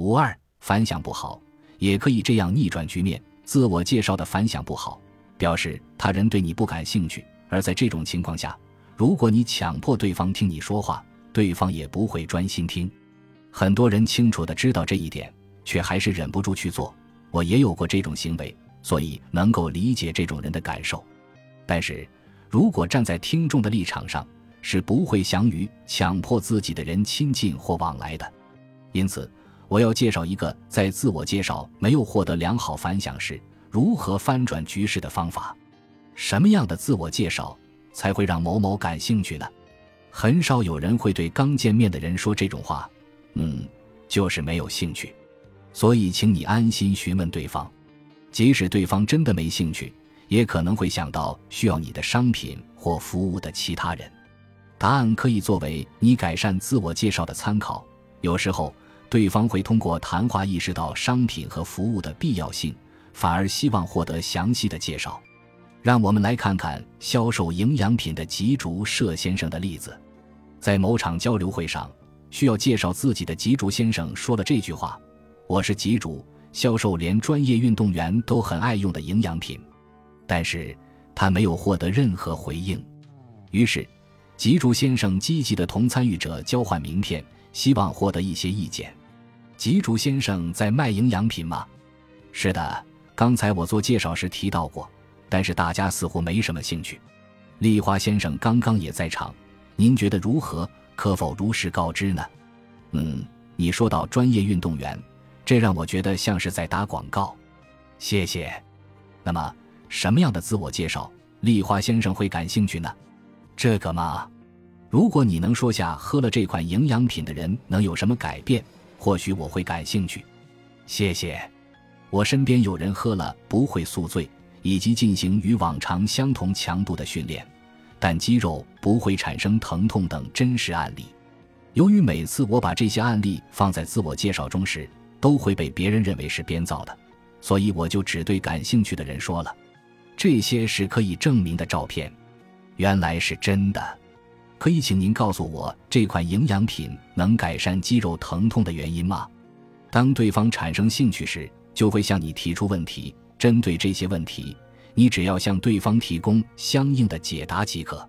五二反响不好，也可以这样逆转局面：自我介绍的反响不好，表示他人对你不感兴趣。而在这种情况下，如果你强迫对方听你说话，对方也不会专心听。很多人清楚的知道这一点，却还是忍不住去做。我也有过这种行为，所以能够理解这种人的感受。但是，如果站在听众的立场上，是不会想与强迫自己的人亲近或往来的。因此，我要介绍一个在自我介绍没有获得良好反响时，如何翻转局势的方法。什么样的自我介绍才会让某某感兴趣呢？很少有人会对刚见面的人说这种话。嗯，就是没有兴趣。所以，请你安心询问对方，即使对方真的没兴趣，也可能会想到需要你的商品或服务的其他人。答案可以作为你改善自我介绍的参考。有时候，对方会通过谈话意识到商品和服务的必要性，反而希望获得详细的介绍。让我们来看看销售营养品的吉竹社先生的例子。在某场交流会上，需要介绍自己的吉竹先生说了这句话：“我是吉竹，销售连专业运动员都很爱用的营养品。”但是他没有获得任何回应。于是。吉竹先生积极地同参与者交换名片，希望获得一些意见。吉竹先生在卖营养品吗？是的，刚才我做介绍时提到过，但是大家似乎没什么兴趣。丽花先生刚刚也在场，您觉得如何？可否如实告知呢？嗯，你说到专业运动员，这让我觉得像是在打广告。谢谢。那么，什么样的自我介绍，丽花先生会感兴趣呢？这个嘛，如果你能说下喝了这款营养品的人能有什么改变，或许我会感兴趣。谢谢。我身边有人喝了不会宿醉，以及进行与往常相同强度的训练，但肌肉不会产生疼痛等真实案例。由于每次我把这些案例放在自我介绍中时，都会被别人认为是编造的，所以我就只对感兴趣的人说了。这些是可以证明的照片。原来是真的，可以请您告诉我这款营养品能改善肌肉疼痛的原因吗？当对方产生兴趣时，就会向你提出问题。针对这些问题，你只要向对方提供相应的解答即可。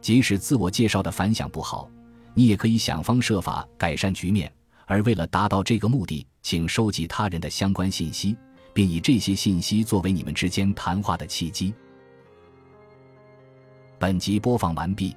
即使自我介绍的反响不好，你也可以想方设法改善局面。而为了达到这个目的，请收集他人的相关信息，并以这些信息作为你们之间谈话的契机。本集播放完毕，